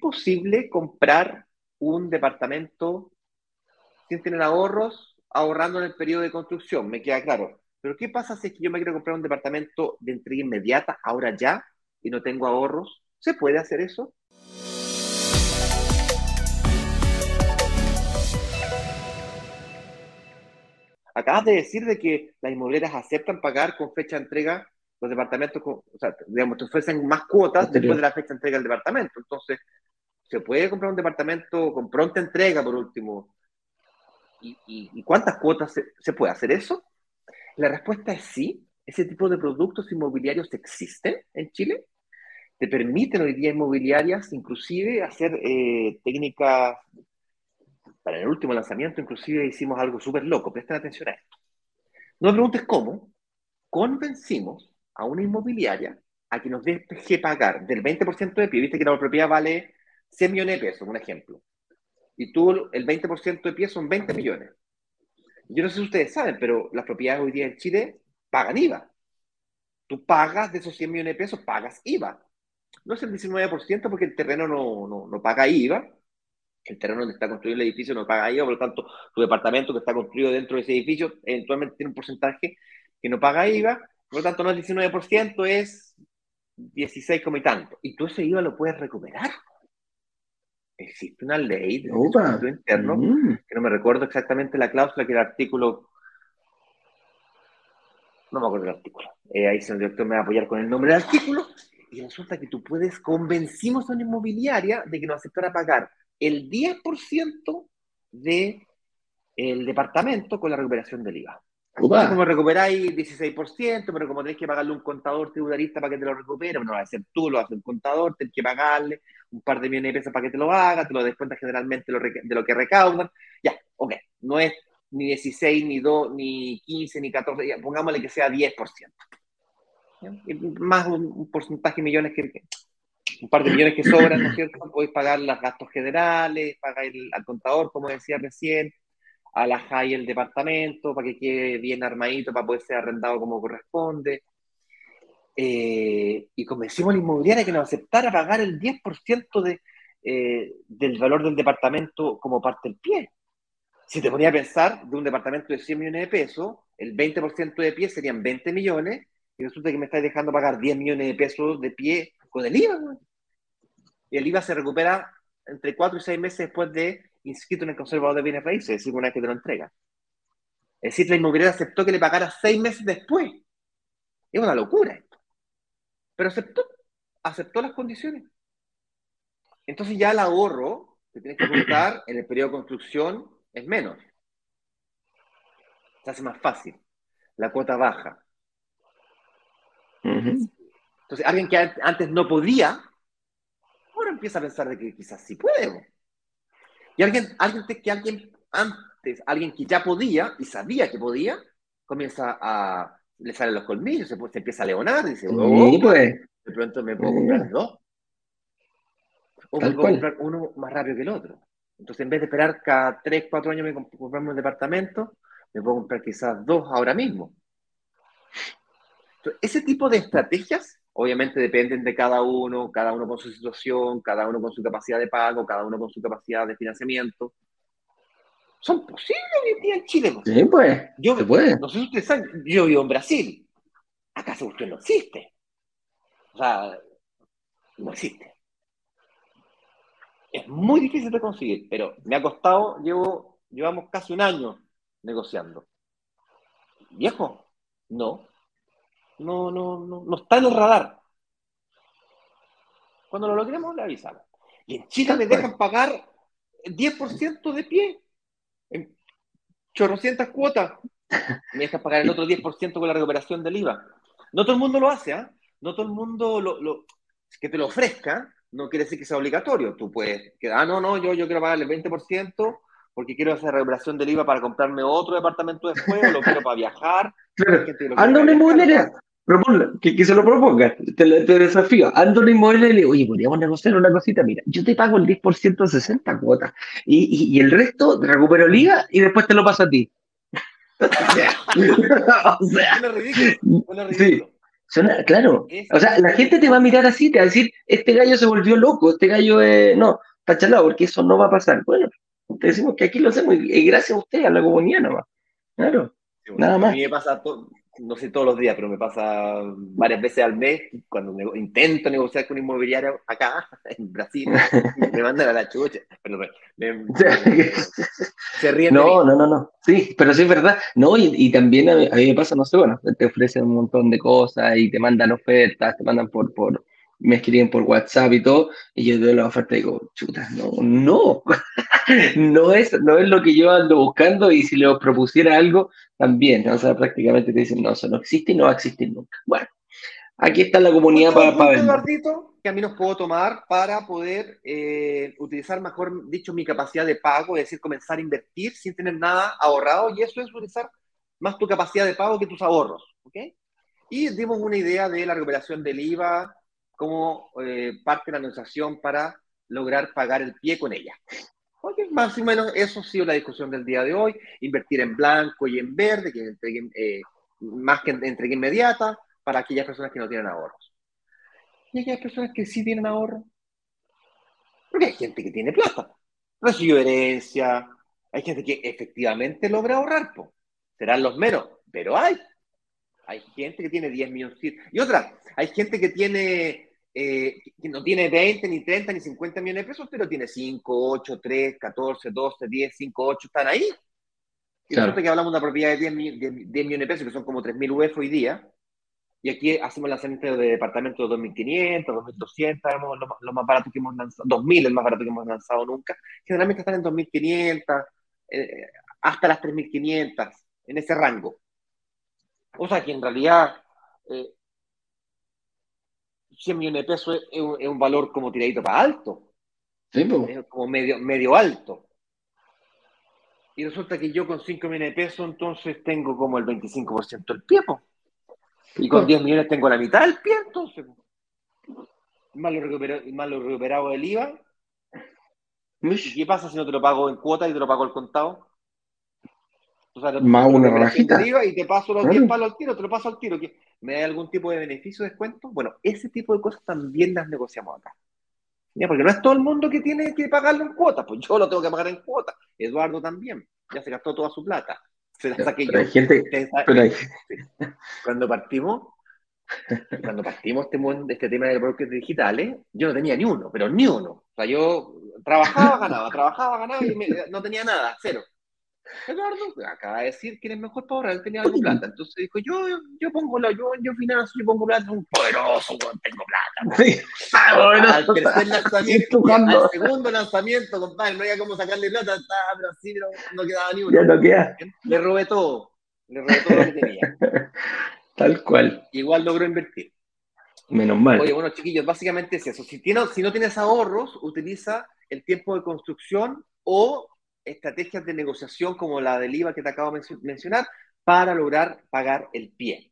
posible comprar un departamento sin tener ahorros, ahorrando en el periodo de construcción, me queda claro. Pero ¿qué pasa si es que yo me quiero comprar un departamento de entrega inmediata, ahora ya, y no tengo ahorros? ¿Se puede hacer eso? Acabas de decir de que las inmobiliarias aceptan pagar con fecha de entrega los departamentos, o sea, digamos, te ofrecen más cuotas después de la fecha de entrega del departamento. Entonces, ¿se puede comprar un departamento con pronta entrega, por último? ¿Y, cuántas cuotas se, puede hacer eso? La respuesta es sí. Ese tipo de productos inmobiliarios existen en Chile. Te permiten hoy día inmobiliarias inclusive hacer eh, técnicas, para el último lanzamiento inclusive hicimos algo súper loco, presten atención a esto. No me preguntes cómo, convencimos a una inmobiliaria a que nos deje pagar del 20% de pie, viste que la propiedad vale 100 millones de pesos, un ejemplo, y tú el 20% de pie son 20 millones. Yo no sé si ustedes saben, pero las propiedades hoy día en Chile pagan IVA. Tú pagas de esos 100 millones de pesos, pagas IVA. No es el 19% porque el terreno no, no, no paga IVA. El terreno donde está construido el edificio no paga IVA, por lo tanto, tu departamento que está construido dentro de ese edificio eventualmente tiene un porcentaje que no paga IVA. Por lo tanto, no es 19%, es 16 como y tanto. Y tú ese IVA lo puedes recuperar existe una ley de impuesto interno, mm. que no me recuerdo exactamente la cláusula, que era el artículo. No me acuerdo el artículo. Eh, ahí el director me va a apoyar con el nombre del artículo. Y resulta que tú puedes, convencimos a una inmobiliaria de que nos aceptara pagar el 10% del el departamento con la recuperación del IVA. Como recuperáis 16%, pero como tenéis que pagarle un contador tributarista para que te lo recupere, no va a ser tú, lo hacer el contador, tienes que pagarle un par de millones de pesos para que te lo haga, te lo descuentas generalmente de lo que recaudan. Ya, ok, no es ni 16, ni 2, ni 15, ni 14, ya, pongámosle que sea 10%. Más un, porcentaje de millones que, un par de millones que sobran, ¿no es cierto? Podéis pagar los gastos generales, pagar el, al contador, como decía recién, a la JAI el departamento para que quede bien armadito para poder ser arrendado como corresponde. Eh, y convencimos a la inmobiliaria que nos aceptara pagar el 10% de, eh, del valor del departamento como parte del pie. Si te ponía a pensar, de un departamento de 100 millones de pesos, el 20% de pie serían 20 millones, y resulta que me estáis dejando pagar 10 millones de pesos de pie con el IVA. Y el IVA se recupera entre 4 y 6 meses después de inscrito en el conservador de bienes raíces, es decir, una vez que te lo entrega. Es decir, la inmobiliaria aceptó que le pagara seis meses después. Es una locura esto. Pero aceptó, aceptó las condiciones. Entonces ya el ahorro que tienes que contar en el periodo de construcción es menos. Se hace más fácil. La cuota baja. Entonces, alguien que antes no podía, ahora empieza a pensar de que quizás sí puede. Y alguien, alguien que alguien antes, alguien que ya podía y sabía que podía, comienza a, le salen los colmillos, se, se empieza a leonar, dice, oh, pues. de pronto me puedo comprar dos. O me puedo comprar uno más rápido que el otro. Entonces, en vez de esperar cada tres, cuatro años me comprarme un departamento, me puedo comprar quizás dos ahora mismo. ese tipo de estrategias Obviamente dependen de cada uno, cada uno con su situación, cada uno con su capacidad de pago, cada uno con su capacidad de financiamiento. Son posibles hoy en día en Chile. Sí, pues. Yo, puede. No sé si ustedes saben, yo vivo en Brasil. Acá usted no existe. O sea, no existe. Es muy difícil de conseguir, pero me ha costado, llevo, llevamos casi un año negociando. Viejo, no, no, no, no, no está en el radar. Cuando lo logremos, le avisamos. Y en Chile me dejan pagar el 10% de pie. En chorrocientas cuotas. Me dejan pagar el otro 10% con la recuperación del IVA. No todo el mundo lo hace, ¿ah? No todo el mundo lo, lo, que te lo ofrezca, no quiere decir que sea obligatorio. Tú puedes, que, ah, no, no, yo, yo quiero pagarle el 20% porque quiero hacer recuperación del IVA para comprarme otro departamento después, o lo quiero para viajar. Anda una inmobiliaria, que, se lo proponga, te, desafío. Ando en inmueble y le digo, oye, podríamos negociar una cosita, mira, yo te pago el 10% de 60 cuotas y, y, el resto recupero liga y después te lo paso a ti. o sea, ridículo, Sí. claro. O sea, la gente te va a mirar así, te va a decir, este gallo se volvió loco, este gallo es... No, está chalado, porque eso no va a pasar. Bueno, te decimos que aquí lo hacemos y gracias a usted, a la comunidad nomás. Claro, nada más. A mí me pasa todo, no sé todos los días, pero me pasa varias veces al mes cuando intento negociar con un inmobiliario acá, en Brasil, me mandan a la chucha. se ríen. No, no, no, no. Sí, pero sí es verdad. No, y, también a mí, me pasa, no sé, bueno, te ofrecen un montón de cosas y te mandan ofertas, te mandan por, por, me escriben por WhatsApp y todo, y yo doy la oferta y digo, chuta, no, no, no es, no es lo que yo ando buscando y si le propusiera algo, también, o sea, prácticamente te dicen, no, eso no existe y no va a existir nunca. Bueno, aquí está la comunidad para, para ver. que mí nos puedo tomar para poder eh, utilizar, mejor dicho, mi capacidad de pago, es decir, comenzar a invertir sin tener nada ahorrado, y eso es utilizar más tu capacidad de pago que tus ahorros, ¿ok? Y dimos una idea de la recuperación del IVA, como eh, parte de la negociación para lograr pagar el pie con ella. Más o menos eso ha sido la discusión del día de hoy, invertir en blanco y en verde, que eh, más que entrega inmediata, para aquellas personas que no tienen ahorros. Y aquellas personas que sí tienen ahorro, porque hay gente que tiene plata, recibió herencia, hay gente que efectivamente logra ahorrar, serán los menos, pero hay. Hay gente que tiene 10 millones. Y otra, hay gente que tiene eh, que no tiene 20, ni 30, ni 50 millones de pesos, pero tiene 5, 8, 3, 14, 12, 10, 5, 8, están ahí. Y claro. resulta que hablamos de una propiedad de 10, 10, 10 millones de pesos, que son como 3.000 UF hoy día, y aquí hacemos lanzamiento de departamentos de 2.500, 2.200, lo, lo, más barato que hemos lanzado, 2.000 es el más barato que hemos lanzado nunca. Generalmente están en 2.500, eh, hasta las 3.500, en ese rango. O sea que en realidad eh, 100 millones de pesos es un, valor como tiradito para alto. Sí, Es como medio, medio alto. Y resulta que yo con 5 millones de pesos entonces tengo como el 25% del pie, Y con 10 millones tengo la mitad del pie, entonces. Más lo, recuperado, más lo recuperado del IVA. ¿Y qué pasa si no te lo pago en cuota y te lo pago al contado? Más una rajita. Y te paso los 10 palos al tiro, te lo paso al tiro. ¿Me da algún tipo de beneficio, descuento? Bueno, ese tipo de cosas también las negociamos acá. Porque no es todo el mundo que tiene que pagarlo en cuotas, pues yo lo tengo que pagar en cuotas. Eduardo también, ya se gastó toda su plata. hay gente, Cuando partimos, cuando partimos este, este tema de brokers digitales, yo no tenía ni uno, pero ni uno. O sea, yo trabajaba, ganaba, trabajaba, ganaba y no tenía nada, cero. Eduardo acaba de decir que eres mejor para ahorrar, él tenía algo plata. Entonces dijo, yo, yo pongo la, yo, yo financio, yo pongo plata, un poderoso, tengo plata. Sí. Ah, al tercer lanzamiento, al segundo lanzamiento, compadre, no había cómo sacarle plata, estaba, así pero no quedaba ni uno. Ya no queda. Le robé todo, le robé todo lo que tenía. Tal cual. Igual logró invertir. Menos mal. Oye, bueno, chiquillos, básicamente es eso. Si, tienes, si no tienes ahorros, utiliza el tiempo de construcción o estrategias de negociación como la del IVA que te acabo de mencionar para lograr pagar el pie.